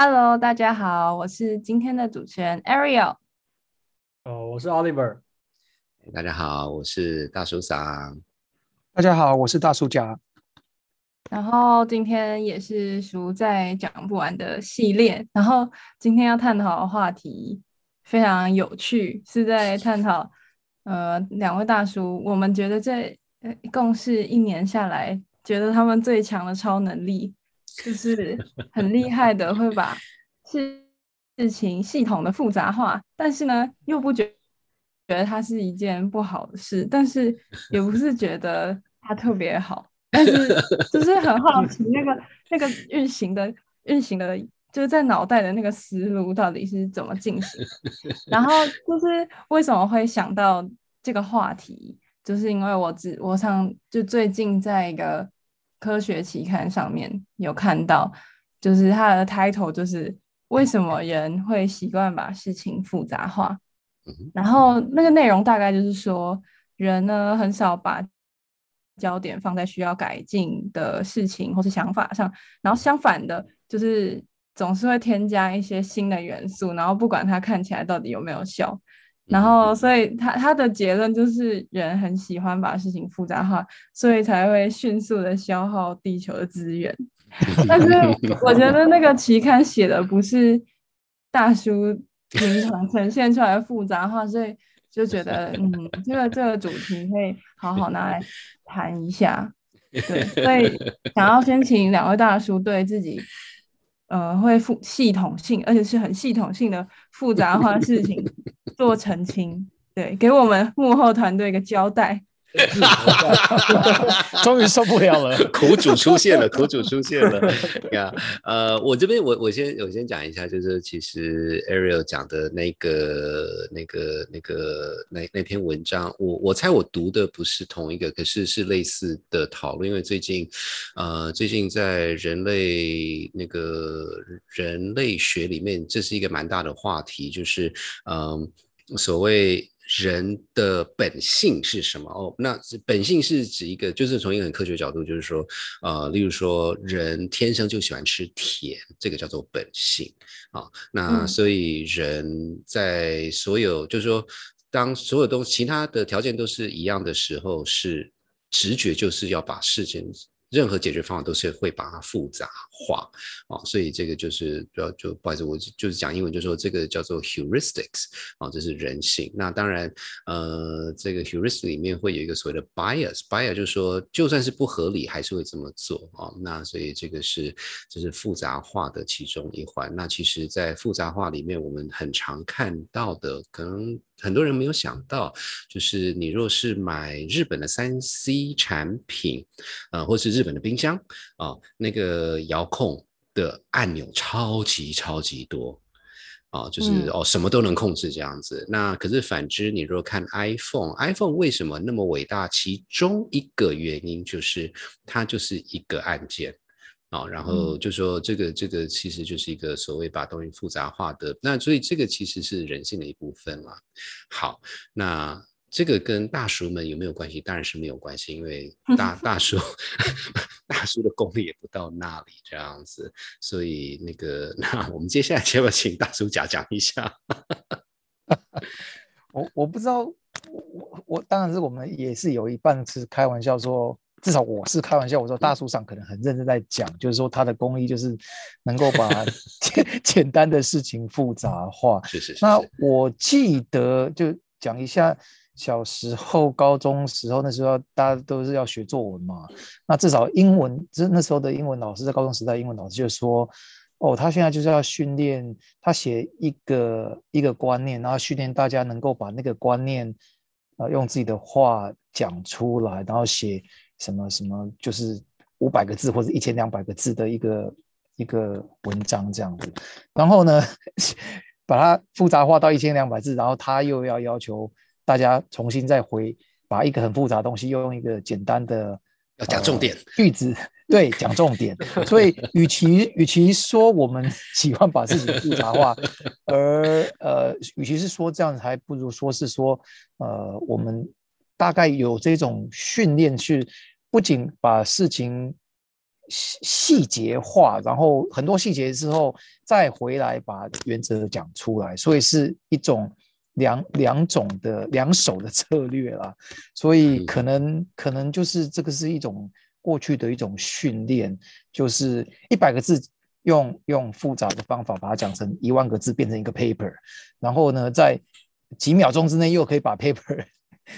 Hello，大家好，我是今天的主持人 Ariel。哦，我是 Oliver。大家好，我是大叔桑。大家好，我是大叔家。然后今天也是叔在讲不完的系列。然后今天要探讨的话题非常有趣，是在探讨呃两位大叔，我们觉得这共事一年下来，觉得他们最强的超能力。就是很厉害的，会把事事情系统的复杂化，但是呢，又不觉觉得它是一件不好的事，但是也不是觉得它特别好，但是 就是很好奇那个那个运行的运行的，就是在脑袋的那个思路到底是怎么进行，然后就是为什么会想到这个话题，就是因为我只我想就最近在一个。科学期刊上面有看到，就是它的 title 就是为什么人会习惯把事情复杂化。然后那个内容大概就是说，人呢很少把焦点放在需要改进的事情或是想法上，然后相反的，就是总是会添加一些新的元素，然后不管它看起来到底有没有效。然后，所以他他的结论就是人很喜欢把事情复杂化，所以才会迅速的消耗地球的资源。但是 我觉得那个期刊写的不是大叔平常呈现出来的复杂化，所以就觉得嗯，这个这个主题可以好好拿来谈一下。对，所以想要先请两位大叔对自己。呃，会复系统性，而且是很系统性的复杂化事情做澄清，对，给我们幕后团队一个交代。终于受不了了，苦主出现了，苦主出现了。呀，呃，我这边我我先我先讲一下，就是其实 Ariel 讲的那个那个那个那那篇文章，我我猜我读的不是同一个，可是是类似的讨论，因为最近呃最近在人类那个人类学里面，这是一个蛮大的话题，就是嗯所谓。人的本性是什么？哦，那本性是指一个，就是从一个很科学角度，就是说，呃，例如说，人天生就喜欢吃甜，这个叫做本性啊。那所以人在所有，就是说，当所有东其他的条件都是一样的时候，是直觉就是要把事情。任何解决方法都是会把它复杂化啊，所以这个就是主要就不好意思，我就是讲英文，就说这个叫做 heuristics 啊，这是人性。那当然，呃，这个 heuristics 里面会有一个所谓的 bias，bias 就是说就算是不合理，还是会这么做啊。那所以这个是这是复杂化的其中一环。那其实，在复杂化里面，我们很常看到的可能。很多人没有想到，就是你若是买日本的三 C 产品，啊，或是日本的冰箱啊，那个遥控的按钮超级超级多，啊，就是哦什么都能控制这样子。那可是反之，你若看 iPhone，iPhone 为什么那么伟大？其中一个原因就是它就是一个按键。啊，然后就说这个这个其实就是一个所谓把东西复杂化的，那所以这个其实是人性的一部分啦。好，那这个跟大叔们有没有关系？当然是没有关系，因为 大大叔 大叔的功力也不到那里这样子，所以那个 那我们接下来要不要请大叔讲讲一下？我我不知道，我我我当然是我们也是有一半是开玩笑说。至少我是开玩笑，我说大叔上可能很认真在讲，就是说他的功力就是能够把 简简单的事情复杂化。是是是。那我记得就讲一下小时候、高中时候那时候大家都是要学作文嘛。那至少英文，这那时候的英文老师在高中时代，英文老师就说：“哦，他现在就是要训练他写一个一个观念，然后训练大家能够把那个观念啊用自己的话讲出来，然后写。”什么什么就是五百个字或者一千两百个字的一个一个文章这样子，然后呢，把它复杂化到一千两百字，然后他又要要求大家重新再回，把一个很复杂的东西又用一个简单的要讲重点句子，对，讲重点。所以，与其与其说我们 喜欢把自己复杂化，而呃，与其是说这样子，还不如说是说，呃，我们。大概有这种训练，去不仅把事情细细节化，然后很多细节之后再回来把原则讲出来，所以是一种两两种的两手的策略啦。所以可能可能就是这个是一种过去的一种训练，就是一百个字用用复杂的方法把它讲成一万个字变成一个 paper，然后呢在几秒钟之内又可以把 paper。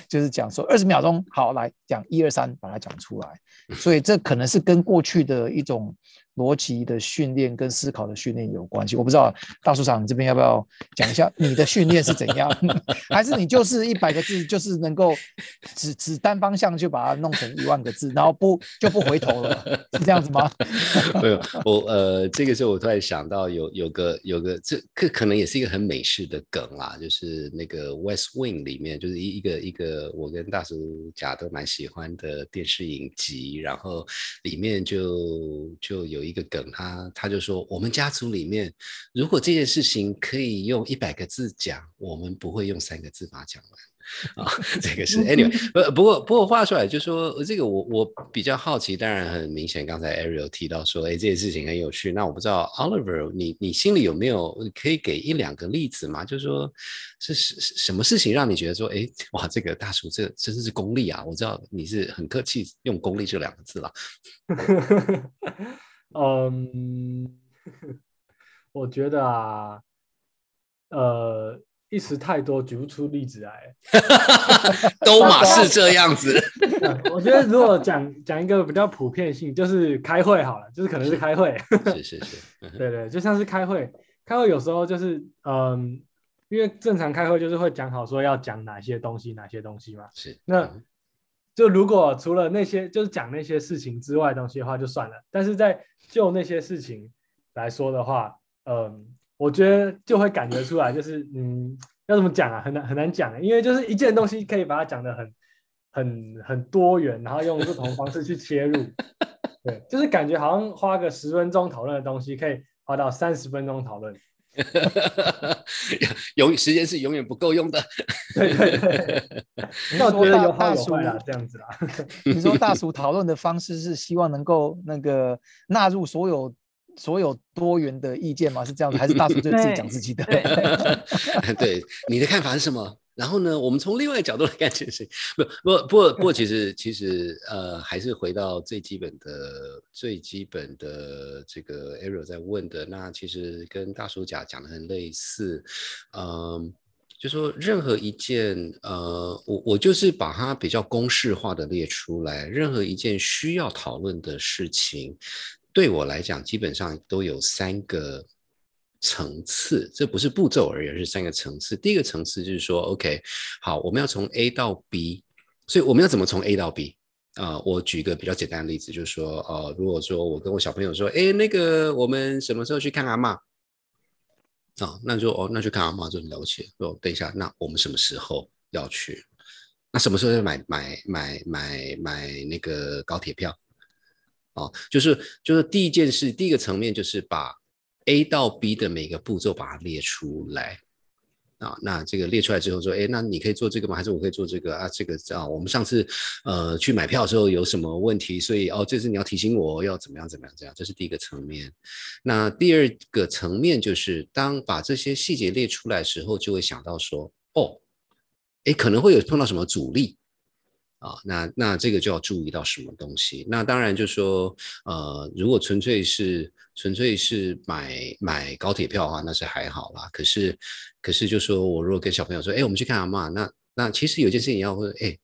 就是讲说二十秒钟，好来讲一二三，把它讲出来。所以这可能是跟过去的一种逻辑的训练跟思考的训练有关系。我不知道大叔长你这边要不要讲一下你的训练是怎样，还是你就是一百个字就是能够只只单方向就把它弄成一万个字，然后不就不回头了，是这样子吗？没有，我呃，这个时候我突然想到有有个有个这可可能也是一个很美式的梗啦，就是那个《West Wing》里面就是一一个一个我跟大叔甲都蛮喜欢的电视影集。然后里面就就有一个梗，他他就说，我们家族里面，如果这件事情可以用一百个字讲，我们不会用三个字把它讲完。啊，这个是 anyway，不不过不过话说来，就说这个我我比较好奇，当然很明显，刚才 Ariel 提到说，哎，这件事情很有趣。那我不知道 Oliver，你你心里有没有可以给一两个例子吗？就是说是什什么事情让你觉得说，哎，哇，这个大叔这真的是功力啊！我知道你是很客气用功力这两个字了。嗯，我觉得啊，呃。一时太多，举不出例子来。都嘛是这样子。我觉得如果讲讲一个比较普遍性，就是开会好了，就是可能是开会。是是是。对对，就像是开会，开会有时候就是嗯，因为正常开会就是会讲好说要讲哪些东西，哪些东西嘛。是。那就如果除了那些就是讲那些事情之外东西的话就算了，但是在就那些事情来说的话，嗯。我觉得就会感觉出来，就是嗯，要怎么讲啊？很难很难讲，因为就是一件东西可以把它讲的很很很多元，然后用不同方式去切入，对，就是感觉好像花个十分钟讨论的东西，可以花到三十分钟讨论，永时间是永远不够用的。对 对对，那我觉得有好有坏啦，这样子啦。你说大叔讨论的方式是希望能够那个纳入所有。所有多元的意见吗？是这样子，还是大叔就自己讲自己的？对，你的看法是什么？然后呢，我们从另外一个角度来看这件事情。不不不不，其实其实呃，还是回到最基本的最基本的这个 Ariel 在问的，那其实跟大叔讲讲的很类似。嗯，就说任何一件呃，我我就是把它比较公式化的列出来，任何一件需要讨论的事情。对我来讲，基本上都有三个层次，这不是步骤而已，而是三个层次。第一个层次就是说，OK，好，我们要从 A 到 B，所以我们要怎么从 A 到 B 啊？我举一个比较简单的例子，就是说，呃，如果说我跟我小朋友说，哎，那个我们什么时候去看阿妈？啊，那就哦，那去看阿妈就很了不起。说等一下，那我们什么时候要去？那什么时候要买买买买买那个高铁票？哦，就是就是第一件事，第一个层面就是把 A 到 B 的每个步骤把它列出来啊。那这个列出来之后说，哎，那你可以做这个吗？还是我可以做这个啊？这个啊，我们上次呃去买票的时候有什么问题？所以哦，这次你要提醒我要怎么样怎么样这样。这是第一个层面。那第二个层面就是当把这些细节列出来时候，就会想到说，哦，哎，可能会有碰到什么阻力。啊，那那这个就要注意到什么东西？那当然就说，呃，如果纯粹是纯粹是买买高铁票的话，那是还好啦。可是可是就说我如果跟小朋友说，哎，我们去看阿妈，那那其实有件事情要问，哎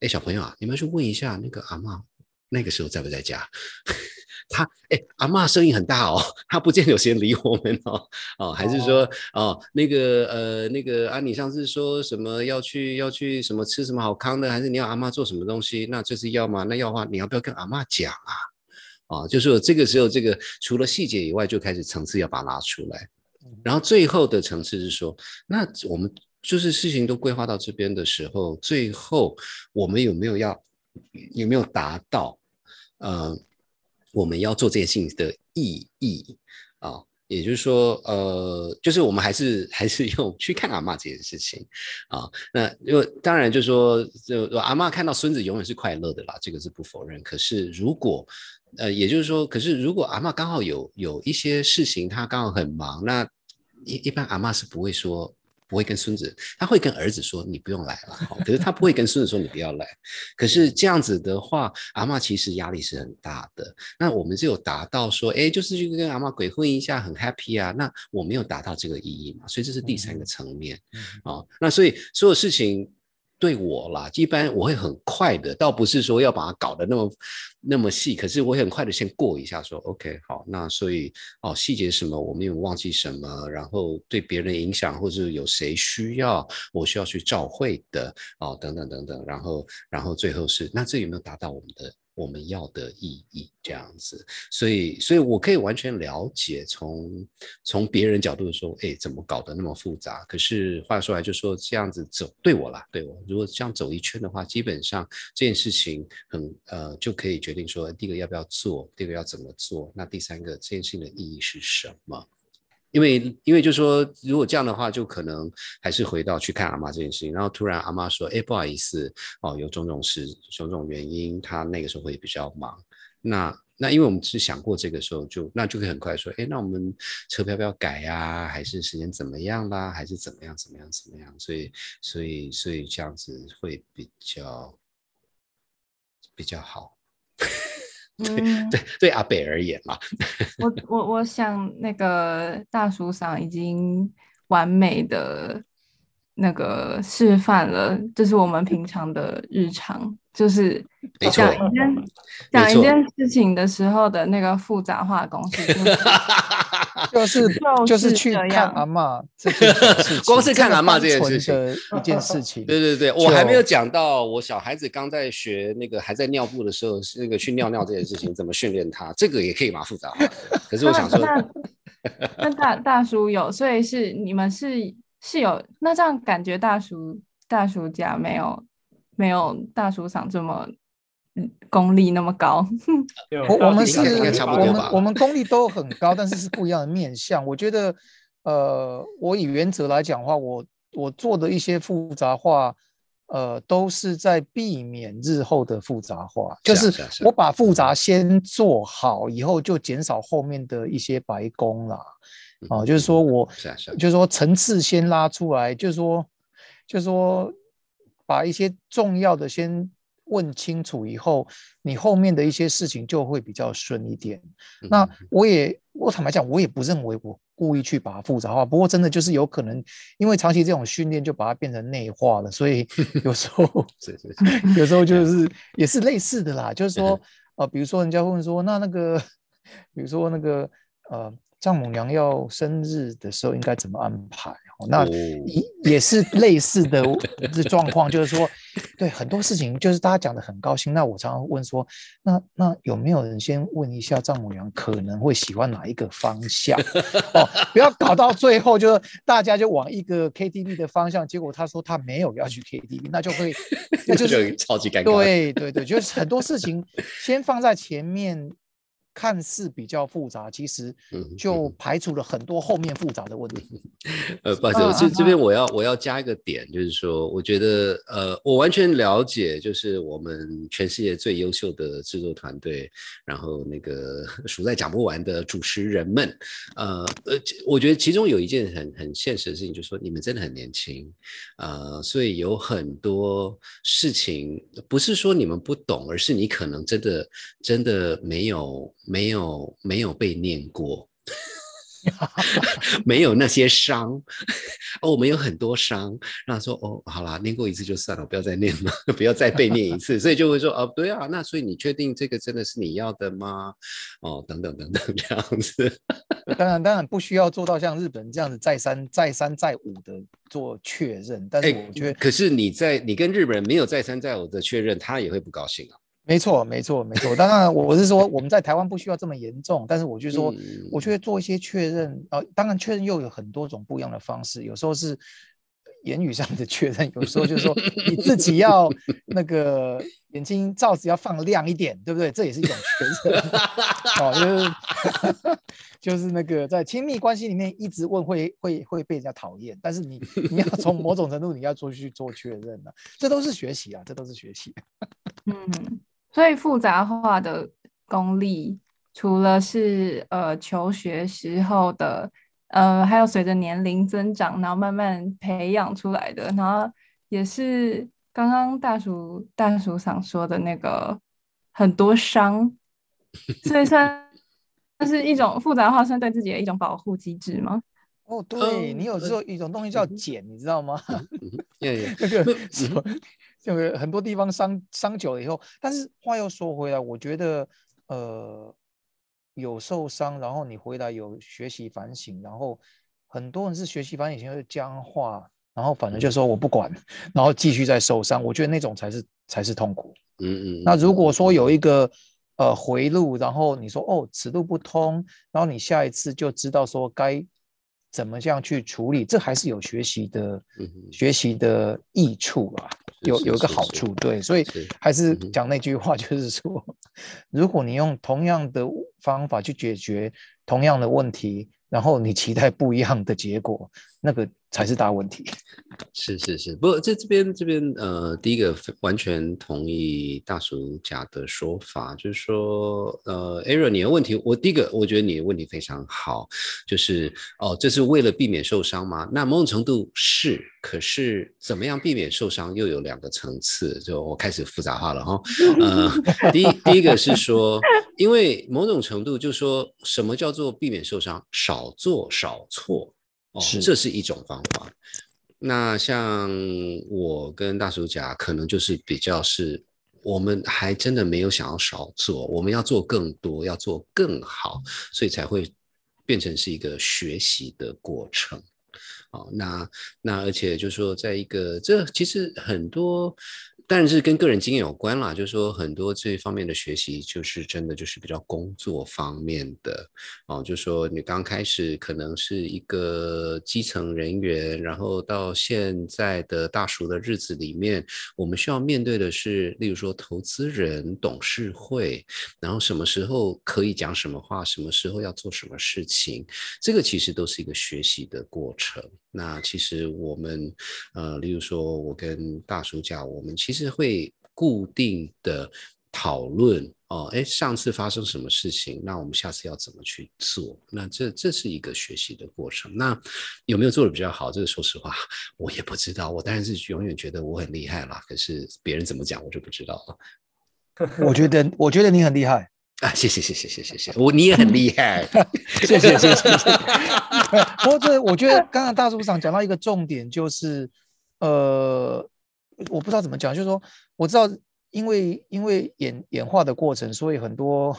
哎，小朋友啊，你们去问一下那个阿妈那个时候在不在家？他哎，阿妈声音很大哦，他不见得有时间理我们哦哦，还是说哦那个呃那个啊，你上次说什么要去要去什么吃什么好康的，还是你要阿妈做什么东西？那这是要吗？那要的话，你要不要跟阿妈讲啊？啊，就是这个时候，这个除了细节以外，就开始层次要把它拉出来，然后最后的层次是说，那我们就是事情都规划到这边的时候，最后我们有没有要有没有达到呃？我们要做这件事情的意义啊，也就是说，呃，就是我们还是 还是用去看阿嬷这件事情啊。那因为当然就是说，就阿嬷看到孙子永远是快乐的啦，这个是不否认。可是如果呃，也就是说，可是如果阿嬷刚好有有一些事情，她刚好很忙，那一一般阿嬷是不会说。不会跟孙子，他会跟儿子说你不用来了，可是他不会 跟孙子说你不要来。可是这样子的话，阿妈其实压力是很大的。那我们只有达到说，哎，就是去跟阿妈鬼混一下，很 happy 啊。那我没有达到这个意义嘛？所以这是第三个层面啊。那所以所有事情。对我啦，一般我会很快的，倒不是说要把它搞得那么那么细，可是我会很快的先过一下，说 OK 好，那所以哦细节什么我没有忘记什么，然后对别人影响或者有谁需要我需要去照会的哦等等等等，然后然后最后是那这有没有达到我们的？我们要的意义这样子，所以，所以我可以完全了解，从从别人角度说，哎，怎么搞得那么复杂？可是话说来，就说这样子走，对我啦，对我，如果这样走一圈的话，基本上这件事情很呃，就可以决定说，第一个要不要做，第二个要怎么做，那第三个这件事情的意义是什么？因为，因为就说，如果这样的话，就可能还是回到去看阿妈这件事情。然后突然阿妈说：“哎，不好意思，哦，有种种事，种种原因，他那个时候会比较忙。”那那因为我们是想过这个时候，就那就可以很快说：“哎，那我们车票要不要改呀？还是时间怎么样啦？还是怎么样？怎么样？怎么样？”所以，所以，所以这样子会比较比较好。对对对，阿北而言嘛，我我我想那个大叔上已经完美的那个示范了，就是我们平常的日常，就是讲一件讲一件事情的时候的那个复杂化公式。就是就是去看阿妈这件事，光是看阿妈这件事情一件事情。对对对，我还没有讲到我小孩子刚在学那个还在尿布的时候，那个去尿尿这件事情怎么训练他，这个也可以蛮复杂化。可是我想说，那大大叔有，所以是你们是是有那这样感觉，大叔大叔家没有没有大叔长这么。功力那么高，我我们是，我们我们功力都很高，但是是不一样的面相。我觉得，呃，我以原则来讲的话，我我做的一些复杂化，呃，都是在避免日后的复杂化，就是我把复杂先做好，以后就减少后面的一些白工啦。啊，就是说我，就是说层次先拉出来，就是说，就是说把一些重要的先。问清楚以后，你后面的一些事情就会比较顺一点。那我也，我坦白讲，我也不认为我故意去把它复杂化。不过真的就是有可能，因为长期这种训练就把它变成内化了，所以 有时候，有时候就是也是类似的啦。就是说，呃，比如说人家问说，那那个，比如说那个，呃。丈母娘要生日的时候应该怎么安排？哦那也也是类似的 这状况，就是说，对很多事情，就是大家讲的很高兴。那我常常问说，那那有没有人先问一下丈母娘可能会喜欢哪一个方向？哦，不要搞到最后就是大家就往一个 KTV 的方向，结果他说他没有要去 KTV，那就会 那就是超级尴尬。对对对，就是很多事情先放在前面。看似比较复杂，其实就排除了很多后面复杂的问题。呃，不好意思，这这边我要我要加一个点，就是说，我觉得呃，我完全了解，就是我们全世界最优秀的制作团队，然后那个 数在讲不完的主持人们，呃呃，我觉得其中有一件很很现实的事情，就是说你们真的很年轻，呃，所以有很多事情不是说你们不懂，而是你可能真的真的没有。没有没有被念过，没有那些伤哦，我们有很多伤。那说哦，好啦，念过一次就算了，不要再念了，不要再被念一次。所以就会说哦，对啊，那所以你确定这个真的是你要的吗？哦，等等等等 这样子。当然当然不需要做到像日本这样子再三再三再五的做确认，但是我觉得，可是你在你跟日本人没有再三再五的确认，他也会不高兴啊。没错，没错，没错。当然，我是说我们在台湾不需要这么严重，但是我就说，我觉得做一些确认，呃，当然确认又有很多种不一样的方式，有时候是言语上的确认，有时候就是说你自己要那个眼睛罩子要放亮一点，对不对？这也是一种确认。哦，就是 就是那个在亲密关系里面一直问会会会被人家讨厌，但是你你要从某种程度你要做去做确认的，这都是学习啊，这都是学习。嗯，所以复杂化的功力，除了是呃求学时候的。呃，还有随着年龄增长，然后慢慢培养出来的，然后也是刚刚大叔大叔想说的那个很多伤，所以算这是一种复杂化，算对自己的一种保护机制吗？哦，对你有时候一种东西叫茧，你知道吗？那个什么，就是很多地方伤伤久了以后，但是话又说回来，我觉得呃。有受伤，然后你回来有学习反省，然后很多人是学习反省就僵化，然后反正就说我不管，然后继续在受伤。我觉得那种才是才是痛苦。嗯嗯。那如果说有一个呃回路，然后你说哦此路不通，然后你下一次就知道说该怎么样去处理，这还是有学习的学习的益处啊。有有一个好处，对，所以还是讲那句话，就是说，如果你用同样的方法去解决同样的问题，然后你期待不一样的结果，那个。才是大问题。是是是，不过在这边这边呃，第一个完全同意大叔甲的说法，就是说呃，Aaron 你的问题，我第一个我觉得你的问题非常好，就是哦，这是为了避免受伤吗？那某种程度是，可是怎么样避免受伤又有两个层次，就我开始复杂化了哈。呃，第一第一个是说，因为某种程度就是说什么叫做避免受伤，少做少错。是，这是一种方法。那像我跟大叔甲，可能就是比较是，我们还真的没有想要少做，我们要做更多，要做更好，所以才会变成是一个学习的过程。哦，那那而且就是说，在一个这其实很多。但是跟个人经验有关啦，就是说很多这方面的学习，就是真的就是比较工作方面的哦，就是说你刚开始可能是一个基层人员，然后到现在的大熟的日子里面，我们需要面对的是，例如说投资人、董事会，然后什么时候可以讲什么话，什么时候要做什么事情，这个其实都是一个学习的过程。那其实我们，呃，例如说我跟大叔讲，我们其实会固定的讨论哦，哎，上次发生什么事情，那我们下次要怎么去做？那这这是一个学习的过程。那有没有做的比较好？这个说实话，我也不知道。我当然是永远觉得我很厉害啦，可是别人怎么讲，我就不知道了。我觉得，我觉得你很厉害。啊，谢谢谢谢谢谢谢，我你也很厉害，谢谢谢谢。不过这我觉得刚刚大叔长讲到一个重点，就是呃，我不知道怎么讲，就是说我知道，因为因为演演化的过程，所以很多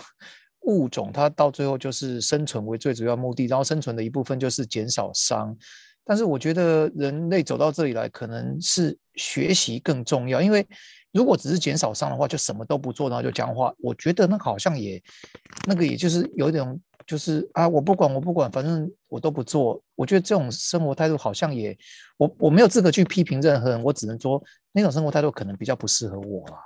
物种它到最后就是生存为最主要目的，然后生存的一部分就是减少伤。但是我觉得人类走到这里来，可能是学习更重要，因为。如果只是减少伤的话，就什么都不做，然后就僵化。我觉得那好像也，那个也就是有点，就是啊，我不管，我不管，反正我都不做。我觉得这种生活态度好像也，我我没有资格去批评任何人，我只能说那种生活态度可能比较不适合我啊。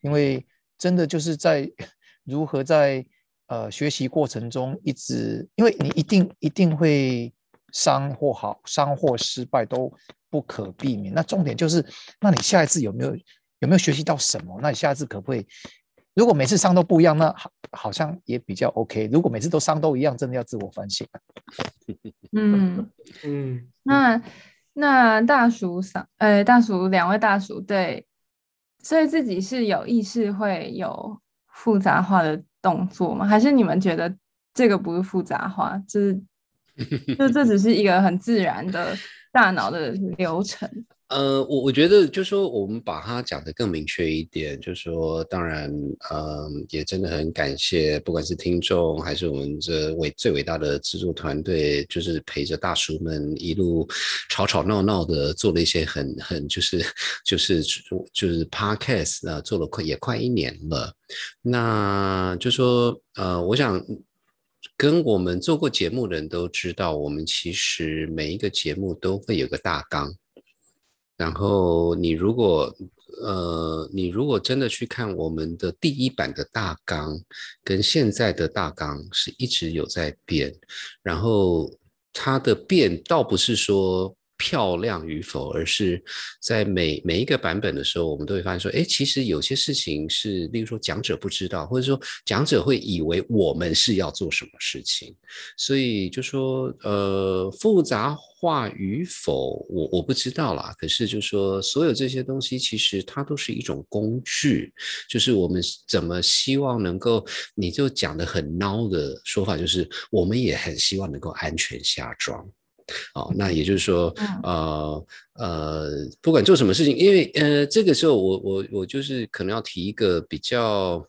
因为真的就是在 如何在呃学习过程中一直，因为你一定一定会伤或好，伤或失败都不可避免。那重点就是，那你下一次有没有？有没有学习到什么？那你下次可不可以？如果每次伤都不一样，那好好像也比较 OK。如果每次都伤都一样，真的要自我反省。嗯 嗯，那那大叔上，呃，大叔两位大叔对，所以自己是有意识会有复杂化的动作吗？还是你们觉得这个不是复杂化，就是就这只是一个很自然的大脑的流程？呃，我我觉得就是说，我们把它讲得更明确一点，就是说，当然，嗯，也真的很感谢，不管是听众还是我们这伟最伟大的制作团队，就是陪着大叔们一路吵吵闹闹的做了一些很很就是就是就是 podcast 啊，做了快也快一年了。那就说，呃，我想跟我们做过节目的人都知道，我们其实每一个节目都会有个大纲。然后你如果呃，你如果真的去看我们的第一版的大纲，跟现在的大纲是一直有在变，然后它的变倒不是说。漂亮与否，而是在每每一个版本的时候，我们都会发现说，哎，其实有些事情是，例如说讲者不知道，或者说讲者会以为我们是要做什么事情，所以就说，呃，复杂化与否，我我不知道啦。可是就说，所有这些东西其实它都是一种工具，就是我们怎么希望能够，你就讲的很孬的说法，就是我们也很希望能够安全下装。哦，那也就是说，呃呃，不管做什么事情，因为呃，这个时候我我我就是可能要提一个比较。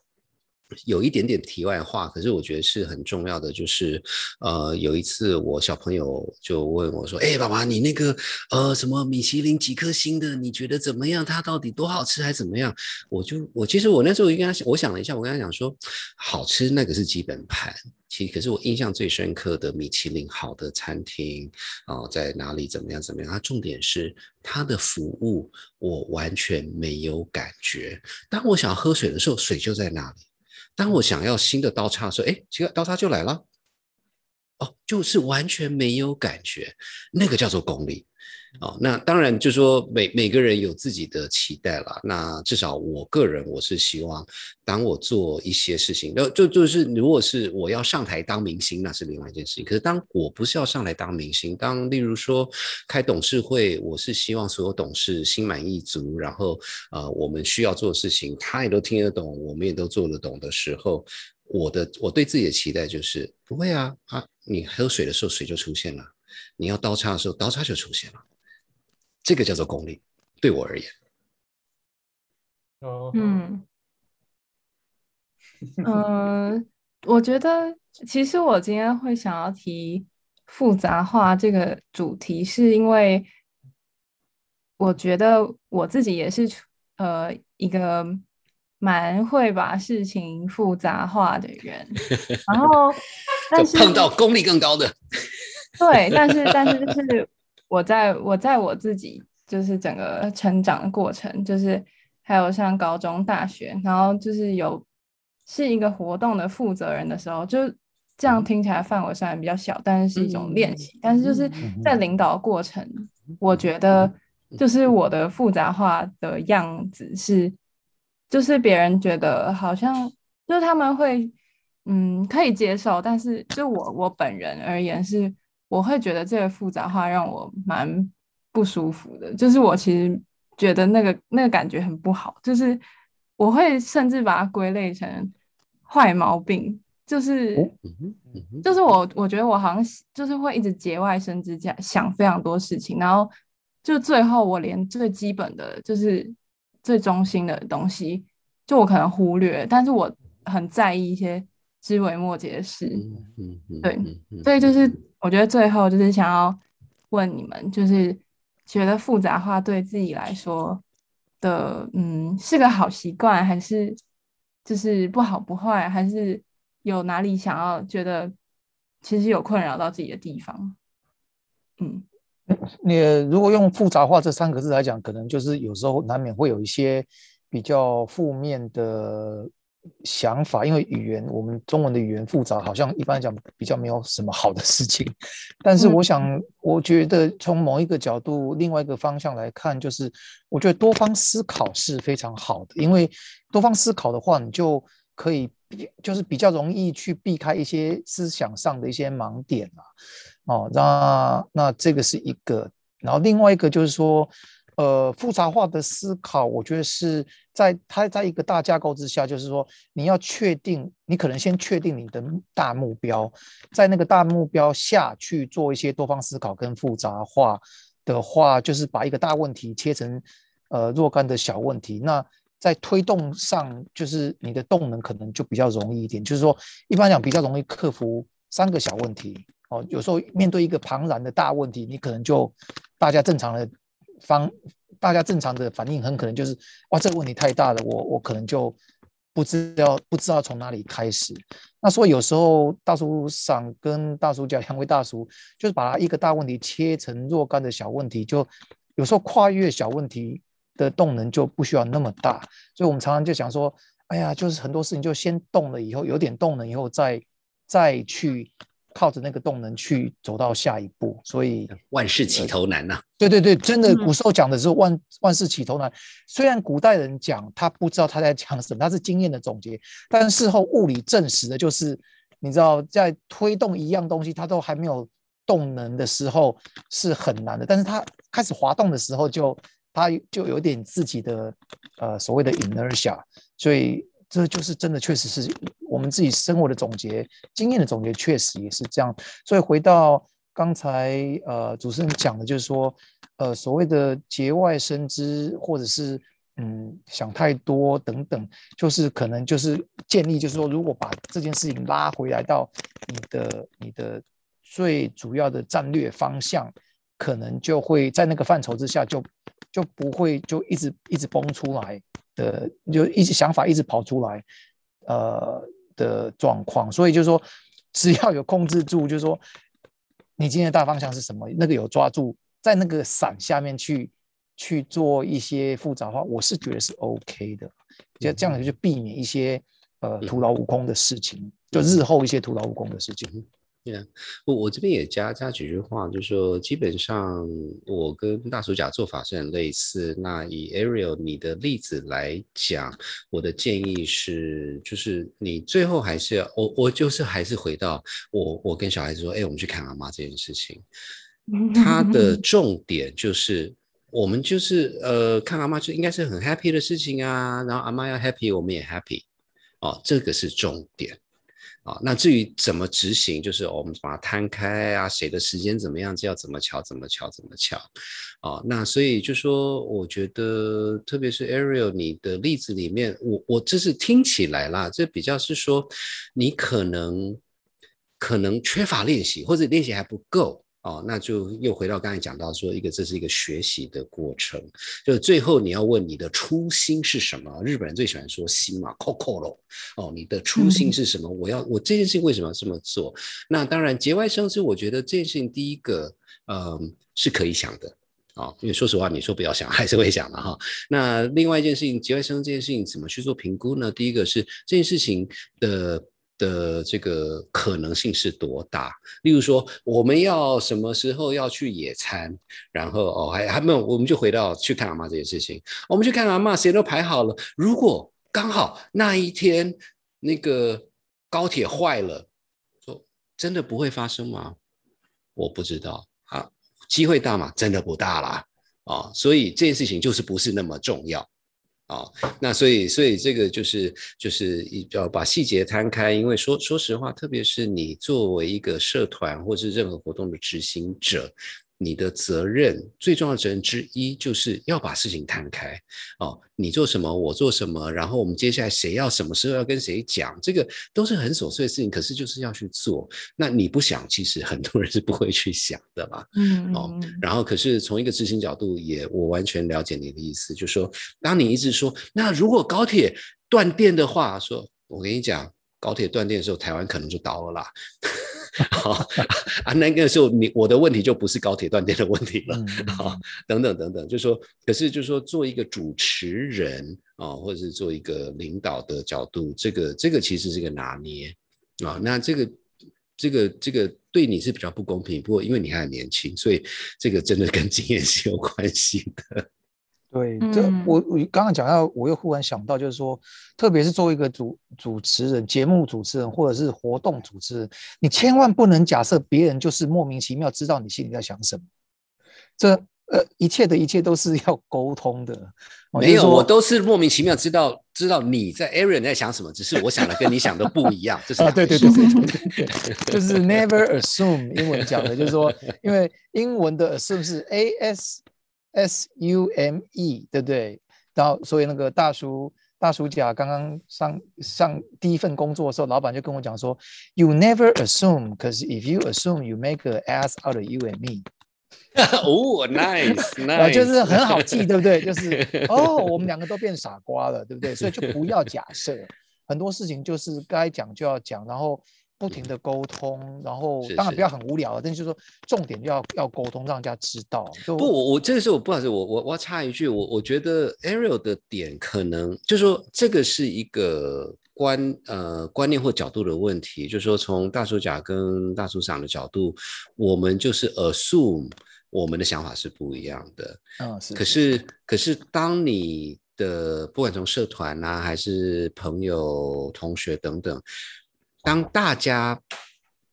有一点点题外话，可是我觉得是很重要的。就是，呃，有一次我小朋友就问我说：“哎，爸爸，你那个呃什么米其林几颗星的，你觉得怎么样？它到底多好吃还怎么样？”我就我其实我那时候我就跟他我想了一下，我跟他讲说，好吃那个是基本盘。其实可是我印象最深刻的米其林好的餐厅啊，在哪里怎么样怎么样？它重点是它的服务，我完全没有感觉。当我想要喝水的时候，水就在那里。当我想要新的刀叉的时候，哎，这个刀叉就来了，哦，就是完全没有感觉，那个叫做功力。哦，那当然就说每每个人有自己的期待了。那至少我个人我是希望，当我做一些事情，就就就是如果是我要上台当明星，那是另外一件事情。可是当我不是要上来当明星，当例如说开董事会，我是希望所有董事心满意足，然后呃我们需要做的事情，他也都听得懂，我们也都做得懂的时候，我的我对自己的期待就是不会啊啊，你喝水的时候水就出现了，你要刀叉的时候刀叉就出现了。这个叫做功利，对我而言。哦，嗯，嗯，我觉得其实我今天会想要提复杂化这个主题，是因为我觉得我自己也是呃一个蛮会把事情复杂化的人，然后 但是碰到功力更高的，对，但是但是就是。我在我在我自己就是整个成长的过程，就是还有上高中、大学，然后就是有是一个活动的负责人的时候，就这样听起来范围虽然比较小，但是是一种练习。但是就是在领导过程，我觉得就是我的复杂化的样子是，就是别人觉得好像就是他们会嗯可以接受，但是就我我本人而言是。我会觉得这个复杂化让我蛮不舒服的，就是我其实觉得那个那个感觉很不好，就是我会甚至把它归类成坏毛病，就是就是我我觉得我好像就是会一直节外生枝，这样想非常多事情，然后就最后我连最基本的就是最中心的东西，就我可能忽略，但是我很在意一些枝微末节的事，对，所以就是。我觉得最后就是想要问你们，就是觉得复杂化对自己来说的，嗯，是个好习惯，还是就是不好不坏，还是有哪里想要觉得其实有困扰到自己的地方？嗯，你如果用复杂化这三个字来讲，可能就是有时候难免会有一些比较负面的。想法，因为语言，我们中文的语言复杂，好像一般来讲比较没有什么好的事情。但是，我想，我觉得从某一个角度，另外一个方向来看，就是我觉得多方思考是非常好的，因为多方思考的话，你就可以，就是比较容易去避开一些思想上的一些盲点啊。哦，那那这个是一个，然后另外一个就是说。呃，复杂化的思考，我觉得是在它在一个大架构之下，就是说你要确定，你可能先确定你的大目标，在那个大目标下去做一些多方思考跟复杂化的话，就是把一个大问题切成呃若干的小问题。那在推动上，就是你的动能可能就比较容易一点，就是说一般讲比较容易克服三个小问题哦。有时候面对一个庞然的大问题，你可能就大家正常的。方大家正常的反应很可能就是哇，这个问题太大了，我我可能就不知道不知道从哪里开始。那所以有时候大叔想跟大叔讲，两位大叔就是把一个大问题切成若干的小问题，就有时候跨越小问题的动能就不需要那么大，所以我们常常就想说，哎呀，就是很多事情就先动了以后有点动能以后再再去。靠着那个动能去走到下一步，所以 万事起头难呐。对对对，真的，古时候讲的是万万事起头难。虽然古代人讲他不知道他在讲什么，他是经验的总结，但事后物理证实的就是，你知道，在推动一样东西，它都还没有动能的时候是很难的，但是它开始滑动的时候，就它就有点自己的呃所谓的 inertia，所以。这就是真的，确实是我们自己生活的总结、经验的总结，确实也是这样。所以回到刚才呃主持人讲的，就是说，呃所谓的节外生枝，或者是嗯想太多等等，就是可能就是建议，就是说，如果把这件事情拉回来到你的你的最主要的战略方向，可能就会在那个范畴之下，就就不会就一直一直崩出来。的就一直想法一直跑出来，呃的状况，所以就是说，只要有控制住，就是说，你今天的大方向是什么，那个有抓住，在那个伞下面去去做一些复杂化，我是觉得是 OK 的，就这样子就避免一些呃徒劳无功的事情，就日后一些徒劳无功的事情。对啊，我我这边也加加几句话，就是说，基本上我跟大叔甲做法是很类似。那以 Ariel 你的例子来讲，我的建议是，就是你最后还是要我我就是还是回到我我跟小孩子说，哎，我们去看阿妈这件事情，它的重点就是我们就是呃看阿妈就应该是很 happy 的事情啊，然后阿妈要 happy，我们也 happy，哦，这个是重点。啊，那至于怎么执行，就是我们把它摊开啊，谁的时间怎么样，就要怎么巧怎么巧怎么巧，啊，那所以就说，我觉得特别是 Ariel 你的例子里面，我我这是听起来啦，这比较是说，你可能可能缺乏练习，或者练习还不够。哦，那就又回到刚才讲到说，一个这是一个学习的过程，就是最后你要问你的初心是什么？日本人最喜欢说心嘛，kokoro。哦，你的初心是什么？我要我这件事情为什么要这么做？那当然节外生枝，我觉得这件事情第一个，嗯，是可以想的啊，因为说实话，你说不要想，还是会想的哈。那另外一件事情，节外生枝这件事情怎么去做评估呢？第一个是这件事情的。的这个可能性是多大？例如说，我们要什么时候要去野餐？然后哦，还还没有，我们就回到去看阿妈这件事情。我们去看阿妈，谁都排好了。如果刚好那一天那个高铁坏了，说真的不会发生吗？我不知道啊，机会大吗？真的不大啦。啊，所以这件事情就是不是那么重要。啊，那所以，所以这个就是就是要把细节摊开，因为说说实话，特别是你作为一个社团或是任何活动的执行者。你的责任最重要的责任之一，就是要把事情摊开哦。你做什么，我做什么，然后我们接下来谁要什么时候要跟谁讲，这个都是很琐碎的事情。可是就是要去做。那你不想，其实很多人是不会去想的嘛。嗯哦。然后，可是从一个执行角度，也我完全了解你的意思，就是说，当你一直说，那如果高铁断电的话，说我跟你讲，高铁断电的时候，台湾可能就倒了啦。好啊，那个时候你我的问题就不是高铁断电的问题了，好，等等等等，就说，可是就说做一个主持人啊，或者是做一个领导的角度，这个这个其实是个拿捏啊，那这个这个这个对你是比较不公平，不过因为你还很年轻，所以这个真的跟经验是有关系的。对，这我我刚刚讲到，我又忽然想到，就是说，特别是作为一个主主持人、节目主持人或者是活动主持人，你千万不能假设别人就是莫名其妙知道你心里在想什么。这呃，一切的一切都是要沟通的。没有，我都是莫名其妙知道知道你在 Aaron 在想什么，只是我想的跟你想的不一样。就是啊，对对对对对，就是 Never assume 英文讲的，就是说，因为英文的 assume 是 A S。S U M E，对不对？然后，所以那个大叔大叔甲刚刚上上第一份工作的时候，老板就跟我讲说：“You never assume, because if you assume, you make a ass out of you and me。”哦，nice，nice，就是很好记，对不对？就是 哦，我们两个都变傻瓜了，对不对？所以就不要假设，很多事情就是该讲就要讲，然后不停的沟通，然后当然不要很无聊，但是就是说重点就要要沟通，让人家知道。不，我我这个是我不好意思，我我我要插一句，我我觉得 Ariel 的点可能就是说这个是一个观呃观念或角度的问题，就是说从大叔甲跟大叔长的角度，我们就是 assume 我们的想法是不一样的，嗯是，可是可是当你的不管从社团啊，还是朋友、同学等等，当大家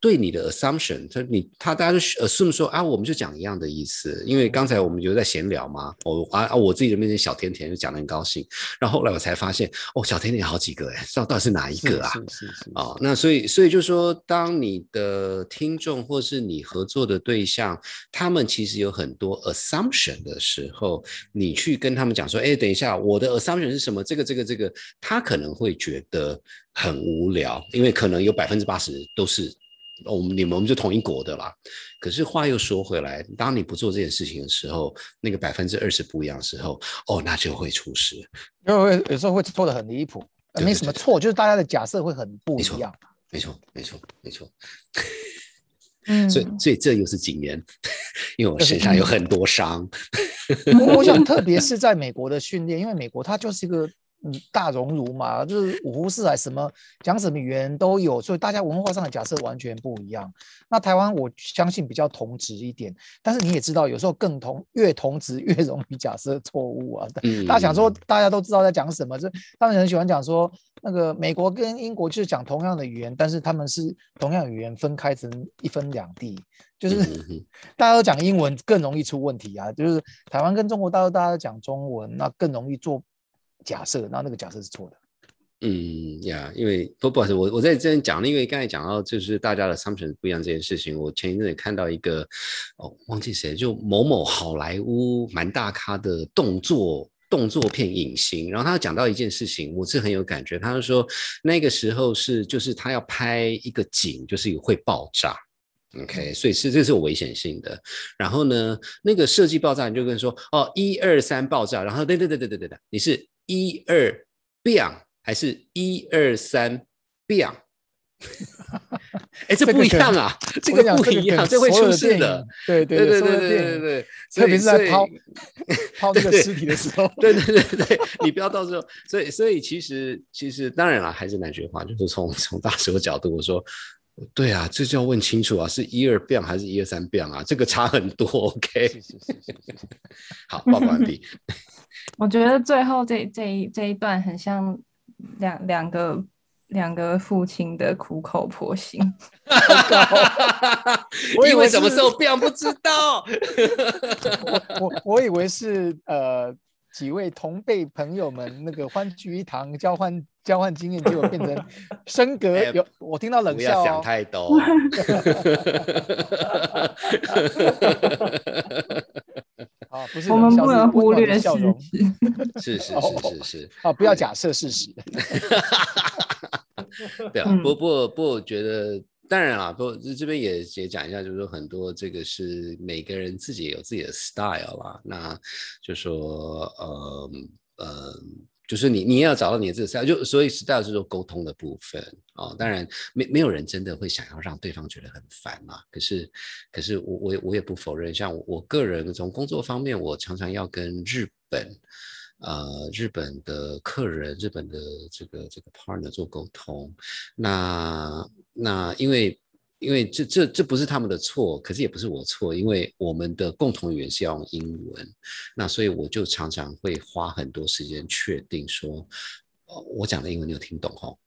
对你的 assumption，他你他大家就 assume 说啊，我们就讲一样的意思，因为刚才我们有在闲聊嘛，我啊啊我自己的面前小甜甜就讲的很高兴，然后后来我才发现哦，小甜甜好几个哎，到到底是哪一个啊？是是是哦，那所以所以就说，当你的听众或是你合作的对象，他们其实有很多 assumption 的时候，你去跟他们讲说，哎，等一下，我的 assumption 是什么？这个这个这个，他可能会觉得很无聊，因为可能有百分之八十都是哦我们你们我们就同一国的啦。可是话又说回来，当你不做这件事情的时候，那个百分之二十不一样的时候，哦，那就会出事。因为有时候会错的很离谱，呃对对对对没什么错，就是大家的假设会很不一样。没错，没错，没错。嗯，所以，所以这又是经验，因为我身上有很多伤。我我想，特别是在美国的训练，因为美国它就是一个嗯大熔炉嘛，就是五湖四海，什么讲什么语言都有，所以大家文化上的假设完全不一样。那台湾我相信比较同质一点，但是你也知道，有时候更同越同质越容易假设错误啊。嗯大家想说，大家都知道在讲什么，就当然很喜欢讲说，那个美国跟英国就是讲同样的语言，但是他们是同样的语言分开成一分两地，就是 大家都讲英文更容易出问题啊。就是台湾跟中国大陆大家都讲中文，那更容易做假设，然后那个假设是错的。嗯呀，因为不不好意思，我我在这边讲，因为刚才讲到就是大家的 assumption 不一样这件事情，我前一阵也看到一个哦，忘记谁，就某某好莱坞蛮大咖的动作动作片影星，然后他讲到一件事情，我是很有感觉，他就说那个时候是就是他要拍一个景，就是会爆炸。OK，所以是这是有危险性的。然后呢，那个设计爆炸，你就跟说哦，一二三爆炸。然后对对对对对对对，你是一二 bang 还是一二三 bang？哎，这这不一样啊，这个不一样，可这会出事的。对对对对对对对，特别是在抛 抛那个尸体的时候，对对对对，你不要到时候，所以所以其实其实当然了，还是那句话，就是从 从大师的角度，我说，对啊，这就要问清楚啊，是一二 bang 还是一二三 bang 啊？这个差很多，OK？是是是是是。好，报告完毕。我觉得最后这这一这一段很像两两个两个父亲的苦口婆心。我以为什么时候 bang 不知道。我我我以为是呃几位同辈朋友们那个欢聚一堂，交换交换经验，结果变成 升格哎有我听到冷不要想。太多。啊，不是我们不能忽略事笑容实。是是是是是。啊，不要假设事实。对啊，嗯不不不，我觉得当然啦，不这这边也也讲一下，就是说很多这个是每个人自己有自己的 style 啦，那就说呃呃。就是你，你要找到你的这个 style，就所以 style 是说沟通的部分啊、当然，没没有人真的会想要让对方觉得很烦嘛。可是，可是我我也我也不否认，像我个人从工作方面，我常常要跟日本呃日本的客人、日本的这个这个 partner 做沟通。那那因为因为这这这不是他们的错，可是也不是我错，因为我们的共同语言是要用英文，那所以我就常常会花很多时间确定说，呃，我讲的英文你有听懂吼？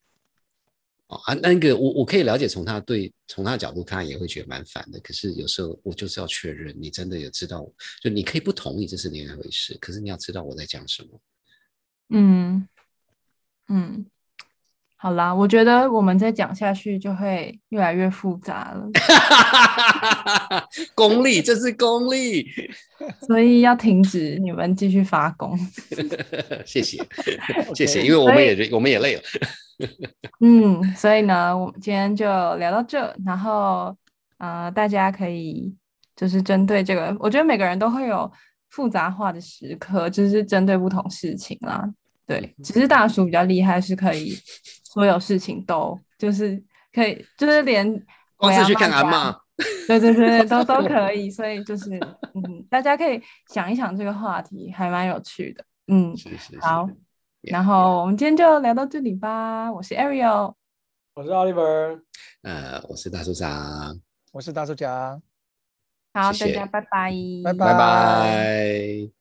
哦啊，那个我我可以了解，从他对从他的角度看也会觉得蛮烦的。可是有时候我就是要确认，你真的有知道，就你可以不同意，这是另外一回事。可是你要知道我在讲什么。嗯嗯，好啦，我觉得我们再讲下去就会越来越复杂了，功利，这是功利。所以要停止你们继续发功。谢谢，谢谢，因为我们所也我们也累了。嗯，所以呢，我们今天就聊到这，然后呃，大家可以就是针对这个，我觉得每个人都会有复杂化的时刻，就是针对不同事情啦。对，只是大叔比较厉害，是可以所有事情都就是可以，就是连光是去看阿嬷家嬷，对对对，对都都可以，所以就是嗯，大家可以想一想这个话题，还蛮有趣的。嗯，是是是，好 Yeah 然后我们今天就聊到这里吧。我是 Ariel，我是 Oliver，呃，我是大叔长，我是大叔讲，好，谢谢大家拜拜，拜拜拜。